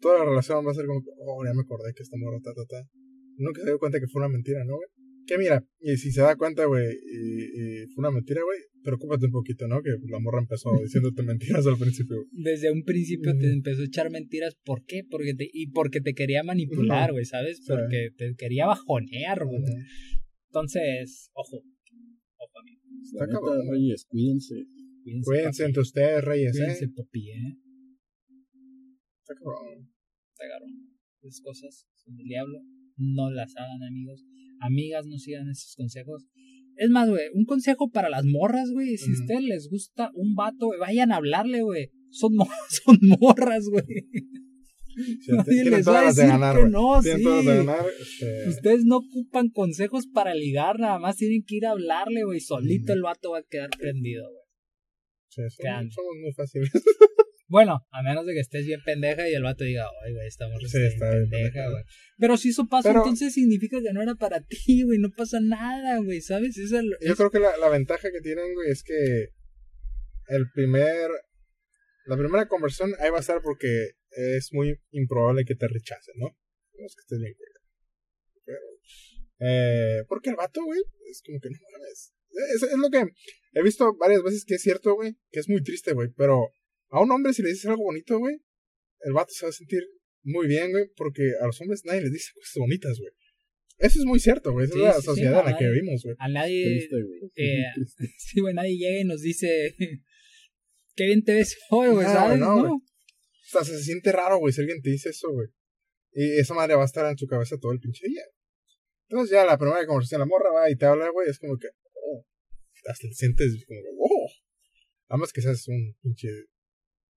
toda la relación va a ser como, oh, ya me acordé que esta morra, ta, ta, ta. Nunca se dio cuenta que fue una mentira, ¿no, güey? Que mira, y si se da cuenta, güey, y, y fue una mentira, güey, preocúpate un poquito, ¿no? Que la morra empezó diciéndote mentiras al principio. güey. Desde un principio te empezó a echar mentiras. ¿Por qué? Porque te, y porque te quería manipular, güey, ¿sabes? Sí. Porque te quería bajonear, güey. Ujú. Entonces, ojo. Ojo, amigo. Está cabrón, reyes, cuídense. Cuídense, entre ustedes, reyes, Cuídense, ¿eh? papi, ¿eh? Está cabrón. te agarró. Esas cosas son del diablo. No las hagan, amigos. Amigas, no sigan esos consejos. Es más, güey, un consejo para las morras, güey. Si a Ujú. ustedes les gusta un vato, vayan a hablarle, güey. Son, mo- son morras, güey. Nadie les va a decir ganar, que no, sí. ganar. este, Ustedes no ocupan consejos para ligar, nada más tienen que ir a hablarle, güey. Solito el vato va a quedar prendido, güey. sí, somos, muy fáciles. Bueno, a menos de que estés bien pendeja y el vato diga, ay, güey, esta morra Sí, está bien pendeja, güey. Pero si eso pasa, Pero- entonces significa que no era para ti, güey. No pasa nada, güey, ¿sabes? Esa es Yo creo que la, la ventaja que tienen, güey, es que el primer. La primera conversión ahí va a estar porque es muy improbable que te rechacen, ¿no? No es que estés bien, güey. Pero. Eh, porque el vato, güey, es como que no mames. Es, es lo que he visto varias veces que es cierto, güey, que es muy triste, güey. Pero a un hombre, si le dices algo bonito, güey, el vato se va a sentir muy bien, güey, porque a los hombres nadie les dice cosas bonitas, güey. Eso es muy cierto, güey. Esa Sí, es la sí, sí, sociedad no, en la que vivimos, güey. A nadie, Triste, güey. eh, sí, güey, nadie llega y nos dice, qué bien te ves hoy, güey, No, ¿sabes? no, No, sea, se siente raro, güey, si alguien te dice eso, güey. Y esa madre va a estar en su cabeza todo el pinche día. Entonces ya la primera conversación, la morra va y te habla, güey, es como que, oh, hasta te sientes como, oh. Además que seas un pinche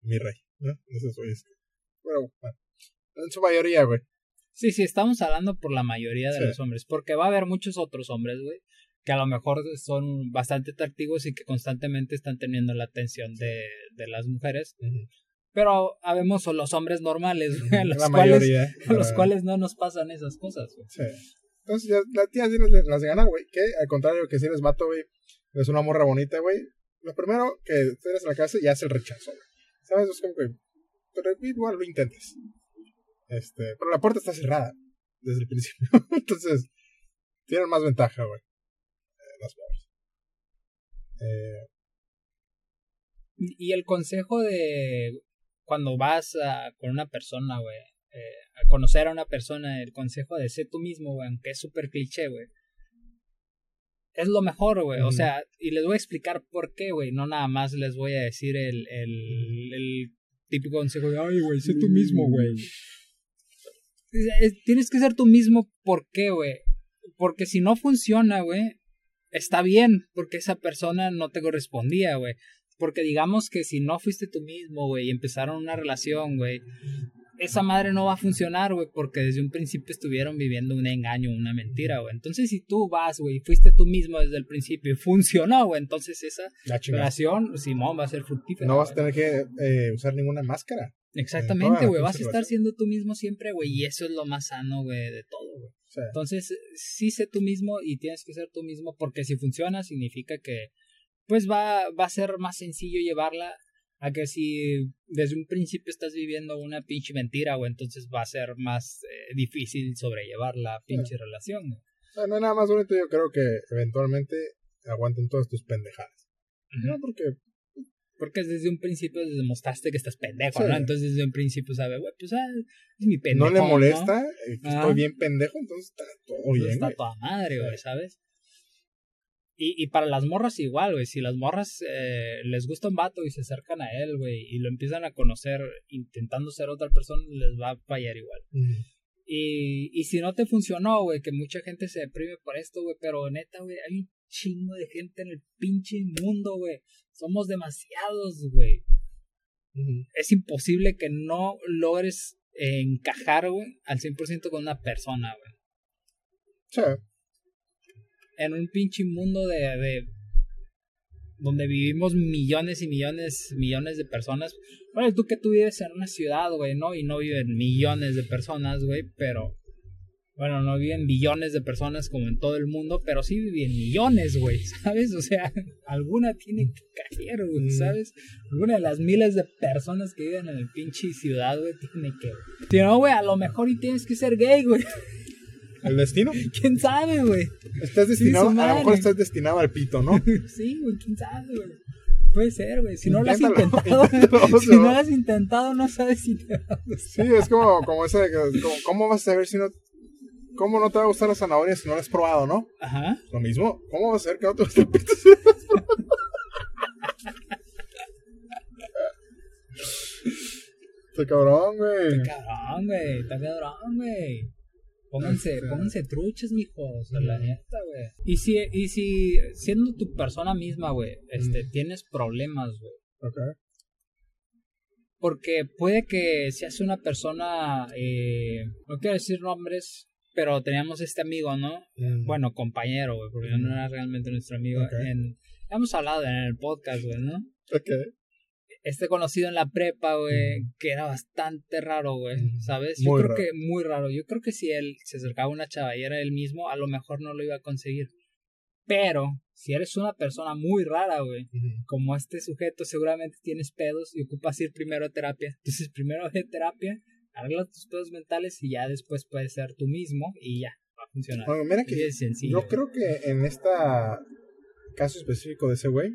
mi rey, ¿no? Eso es, es Bueno, bueno, en su mayoría, güey. Sí, sí, estamos hablando por la mayoría de Sí. los hombres, porque va a haber muchos otros hombres, güey, que a lo mejor son bastante atractivos y que constantemente están teniendo la atención de, de las mujeres, pero habemos los hombres normales, güey, a los, la cuales, mayoría. a los cuales no nos pasan esas cosas, güey. Sí. Entonces ya la tía sí las de, las de ganar, güey. Que al contrario que si eres vato, güey, eres una morra bonita, güey. Lo primero que tienes en la casa ya es el rechazo, güey. ¿Sabes? Es como que. Pero igual lo intentes. Este. Pero la puerta está cerrada desde el principio. Entonces, tienen más ventaja, güey. eh, las morras. Eh, y el consejo de cuando vas a, con una persona, güey, eh, a conocer a una persona, el consejo de ser tú mismo, güey, aunque es súper cliché, güey. Es lo mejor, güey. O sea, y les voy a explicar por qué, güey. No nada más les voy a decir el, el, el típico consejo de, ay, güey, sé tú mismo, güey. Es- es- Tienes que ser tú mismo, ¿por qué, güey? Porque si no funciona, güey, está bien, porque esa persona no te correspondía, güey. Porque digamos que si no fuiste tú mismo, güey, y empezaron una relación, güey, esa madre no va a funcionar, güey, porque desde un principio estuvieron viviendo un engaño, una mentira, güey. Entonces, si tú vas, güey, y fuiste tú mismo desde el principio y funcionó, güey, entonces esa relación, Simón, va a ser fructífera. No vas a tener que eh, usar ninguna máscara. Exactamente, güey, vas a estar siendo tú mismo siempre, güey, y eso es lo más sano, güey, de todo, güey. Entonces, sí sé tú mismo y tienes que ser tú mismo porque si funciona significa que pues va, va a ser más sencillo llevarla a que si desde un principio estás viviendo una pinche mentira, güey, entonces va a ser más eh, difícil sobrellevar la pinche relación, o no hay nada más bonito. Yo creo que eventualmente aguanten todas tus pendejadas. No, porque Porque desde un principio demostraste que estás pendejo, Sí. ¿no? Entonces desde un principio sabe, güey, pues ah, es mi pendejo. no le molesta eh, que Ajá. estoy bien pendejo, entonces está todo bien, está toda madre, güey, Sí. ¿sabes? Y, y para las morras igual, güey. Si las morras eh, les gusta un vato y se acercan a él, güey, y lo empiezan a conocer intentando ser otra persona, les va a fallar igual. Y, y si no te funcionó, güey, que mucha gente se deprime por esto, güey, pero neta, güey, hay un chingo de gente en el pinche mundo, güey. Somos demasiados, güey. Es imposible que no logres eh, encajar, güey, al 100% con una persona, güey. Sí. En un pinche mundo de, de donde vivimos millones y millones, millones de personas. Bueno, tú que tú vives en una ciudad, güey, ¿no? Y no viven millones de personas, güey, pero... Bueno, no viven billones de personas como en todo el mundo, pero sí viven millones, güey, ¿sabes? O sea, alguna tiene que caer, güey, Mm. ¿sabes? Alguna de las miles de personas que viven en el pinche ciudad, güey, tiene que... Si no, güey, a lo mejor y tienes que ser gay, güey. El destino. ¿Quién sabe, güey? Estás destinado, a lo mejor estás destinado al pito, ¿no? Sí, güey, quién sabe, güey. Puede ser, güey. Si no lo has intentado, inténtalo, si no lo has intentado, no sabes si te va a gustar. Sí, es como, como ese de que, como, ¿cómo vas a saber si no, cómo no te va a gustar la zanahoria si no la has probado, no? Ajá. Lo mismo, ¿cómo vas a saber que no te gusta el pito? Está cabrón, güey. Cabrón, güey. Está cabrón, güey. Pónganse, pónganse truchas, mijos, la Ujú. neta, güey. Y si, y si siendo tu persona misma, güey, este, tienes problemas, güey. Ok. Porque puede que seas una persona, eh, no quiero decir nombres, pero teníamos este amigo, ¿no? Mm. Bueno, compañero, güey, porque no era realmente nuestro amigo. Ok. En, hemos hablado en el podcast, güey, ¿no? Ok. Este conocido en la prepa, güey, que era bastante raro, güey. ¿sabes? Yo Muy creo raro. que muy raro. Yo creo que si él se acercaba a una chava y era él mismo, a lo mejor no lo iba a conseguir. Pero, si eres una persona muy rara, güey, como este sujeto, seguramente tienes pedos y ocupas ir primero a terapia. Entonces, primero ve terapia, arregla tus pedos mentales y ya después puedes ser tú mismo y ya, va a funcionar. Bueno, mira que de sencillo. yo creo que en este caso específico de ese güey,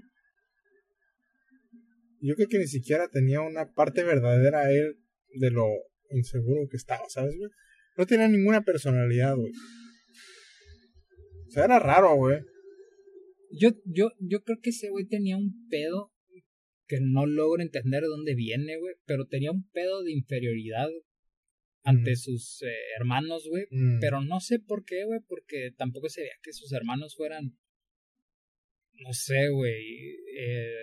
yo creo que ni siquiera tenía una parte verdadera él de lo inseguro que estaba, ¿sabes, güey? No tenía ninguna personalidad, güey. O sea, era raro, güey. Yo, yo, yo creo que ese güey tenía un pedo que no logro entender de dónde viene, güey, pero tenía un pedo de inferioridad ante Mm. sus eh, hermanos, güey. Mm. Pero no sé por qué, güey, porque tampoco se veía que sus hermanos fueran, no sé, güey, eh,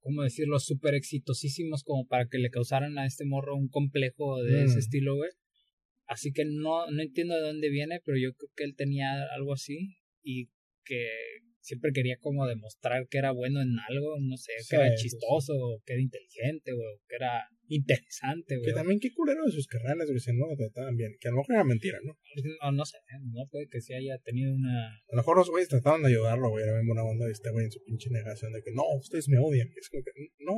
¿cómo decirlo? Súper exitosísimos como para que le causaran a este morro un complejo de ese Mm. estilo, güey. Así que no, no entiendo de dónde viene, pero yo creo que él tenía algo así y que siempre quería como demostrar que era bueno en algo, no sé, Sí, que era chistoso, o que era inteligente, güey, o que era interesante, güey. Que también qué culero de sus carreras, güey, si no lo trataban bien. Que a lo mejor era mentira, ¿no? No, no sé, no puede que sí haya tenido una A lo mejor los güeyes trataban de ayudarlo, güey. Era bien buena onda y este güey en su pinche negación de que no, ustedes me odian. Es como que, no,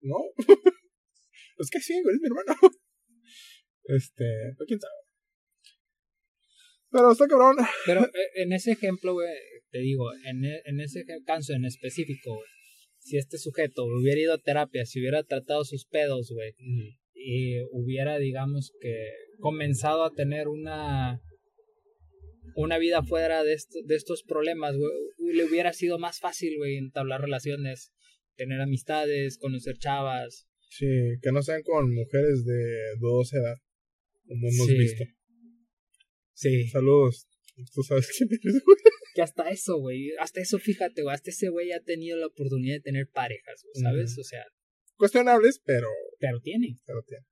no. es que sí, güey, es mi hermano. Este, pero quién sabe. Pero está cabrón. Pero eh, en ese ejemplo, güey, te digo, en, e- en ese caso en específico, güey, si este sujeto hubiera ido a terapia, si hubiera tratado sus pedos, güey, y hubiera, digamos que, comenzado a tener una una vida fuera de, de estos problemas, güey, le hubiera sido más fácil, güey, entablar relaciones, tener amistades, conocer chavas. Sí, que no sean con mujeres de dudosa edad, como hemos Sí. visto. Sí. Saludos. Tú sabes quién eres, güey. Que hasta eso, güey, hasta eso, fíjate, güey, hasta ese güey ha tenido la oportunidad de tener parejas, ¿sabes? O sea, Cuestionables, pero, pero tiene. pero tiene.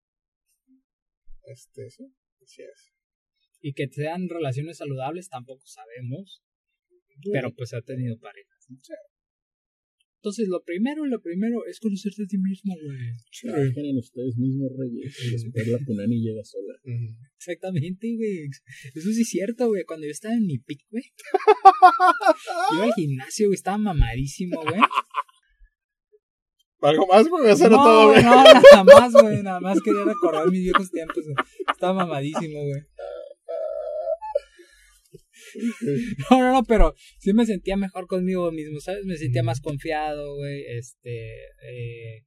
Este, sí, así es. Y que sean relaciones saludables tampoco sabemos, pero pues ha tenido parejas. ¿no? Entonces, lo primero, lo primero es conocerte a ti mismo, güey. Trabajen en ustedes mismos, reyes. Y después la punani llega sola. Exactamente, güey. Eso sí es cierto, güey. Cuando yo estaba en mi pic, güey. Iba al gimnasio, güey. Estaba mamadísimo, güey. Algo más, güey, hacer no, todo, güey. no, nada más, güey. Nada más quería recordar mis viejos tiempos, güey. Estaba mamadísimo, güey. No, no, no, pero sí me sentía mejor conmigo mismo, ¿sabes? Me sentía más confiado, güey. Este. eh,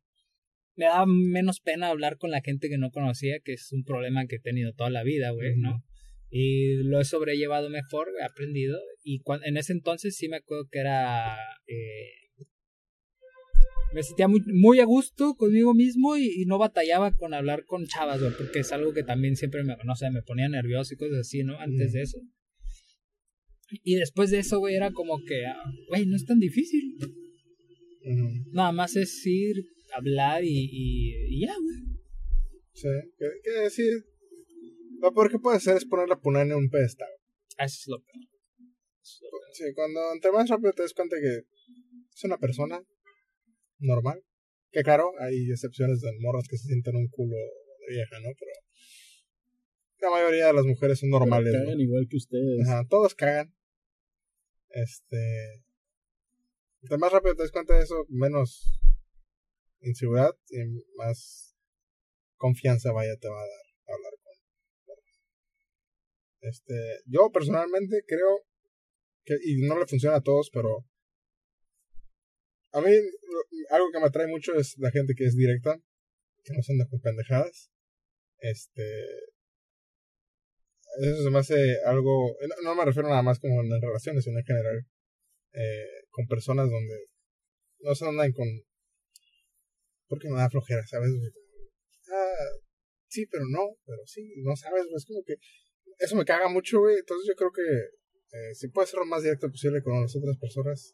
me daba menos pena hablar con la gente que no conocía, que es un problema que he tenido toda la vida, güey, ¿no? Y lo he sobrellevado mejor, he aprendido. Y en ese entonces sí me acuerdo que era. eh, me sentía muy, muy a gusto conmigo mismo y, y no batallaba con hablar con chavas, güey, porque es algo que también siempre me, no sé, me ponía nervioso y cosas así, ¿no? Antes de eso. Y después de eso, güey, era como que, ah, güey, no es tan difícil. Nada más es ir, hablar y, y, y ya, güey. Sí, que, que decir. Lo peor que puede hacer es poner la punani en un pedestal. Eso es lo peor. Es lo peor. Sí, cuando entre más rápido te das cuenta que es una persona normal. Que claro, hay excepciones de morras que se sienten un culo de vieja, ¿no? Pero la mayoría de las mujeres son normales. Pero igual que ustedes. Ajá, todos cagan. Este. Entre más rápido te das cuenta de eso, menos inseguridad y más confianza vaya te va a dar a hablar con. Este, yo personalmente creo que, y no le funciona a todos, pero a mí algo que me atrae mucho es la gente que es directa, que no son de con pendejadas. Este, eso se me hace algo, no, no me refiero nada más como en relaciones, sino en general, eh, con personas donde no se andan con, porque me da flojera, ¿sabes? Ah, sí, pero no, pero sí, no sabes, es como que eso me caga mucho, güey, entonces yo creo que eh, si puedes ser lo más directo posible con las otras personas,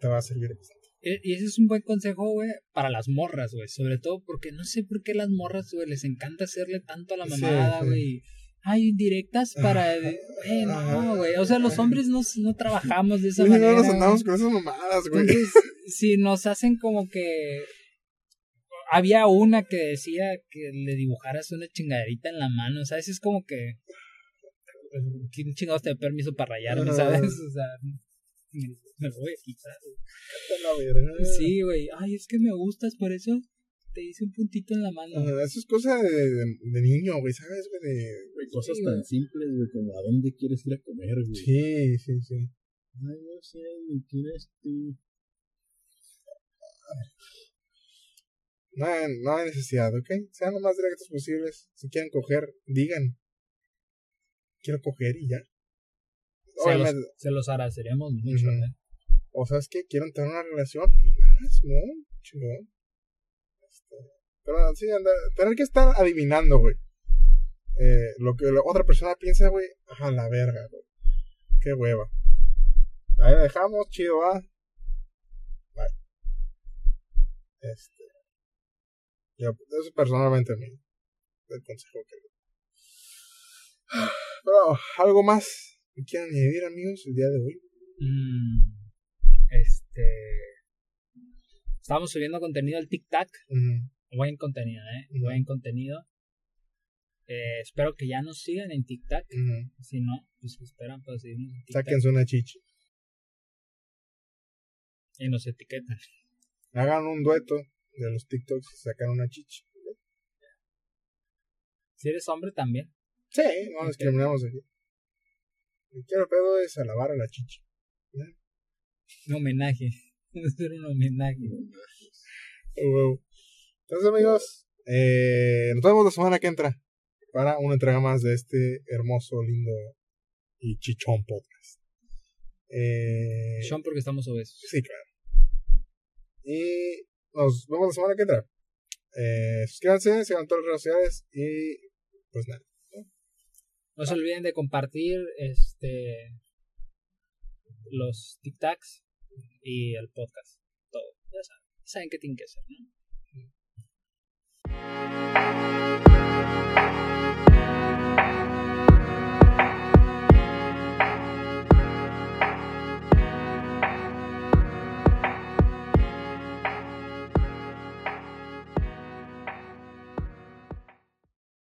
te va a servir bastante. Y y ese es un buen consejo, güey, para las morras, güey. Sobre todo porque no sé por qué las morras, güey, les encanta hacerle tanto a la mamada, sí. güey. Hay indirectas para... Güey, no, güey. O sea, los hombres no, no trabajamos de esa Sí, manera. no nos andamos con esas mamadas, güey. Entonces, si nos hacen como que... Había una que decía que le dibujaras una chingaderita en la mano, ¿sabes? Es como que... ¿Quién chingados te da permiso para rayarme, sabes? O sea, me, me lo voy a quitar. verga. Sí, güey. Ay, es que me gustas, por eso te hice un puntito en la mano. Eso es cosa de, de, de niño, güey, ¿sabes? güey? De... Güey, cosas Sí, tan güey. simples, güey, como a dónde quieres ir a comer, güey. Sí, sí, sí. Ay, no sé, ¿me quieres tú? No hay, no hay necesidad, ¿ok? Sean lo más directos posibles. Si quieren coger, digan. Quiero coger y ya. Se los, se los agradeceremos mucho, Ujú. ¿eh? o sabes qué, quieren tener una relación. Ah, Simón, chingón. Pero sí, anda, tener que estar adivinando, güey. eh, lo que la otra persona piensa, güey, a la verga, güey. Qué hueva. Ahí la dejamos, chido, va. Bye. Este. Yo, eso personalmente a mí. El consejo que le Pero, ¿algo más que quieran añadir, amigos, el día de hoy? Mm, este. Estamos subiendo contenido al TikTok. Ujú, Buen contenido, ¿eh? Buen contenido. Eh, espero que ya nos sigan en TikTok. Si no, pues esperan para seguirnos en TikTok. Sáquense una chichi. Y nos etiquetan. Hagan un dueto de los TikToks y sacan una chichi. Si eres hombre también. Sí, no Ok. discriminamos aquí. Que quiero pedo es alabar a la chichi. Un homenaje. Hacer un homenaje. Oh, huevo. Entonces, amigos, eh, nos vemos la semana que entra para una entrega más de este hermoso, lindo y chichón podcast. Eh, Sean porque estamos obesos. sí, claro. Y nos vemos la semana que entra. Eh, suscríbanse, sigan todas las redes sociales y pues nada. No se olviden de compartir este los TikToks y el podcast. Todo. Ya saben. Saben qué tienen que hacer, ¿no? Thank you.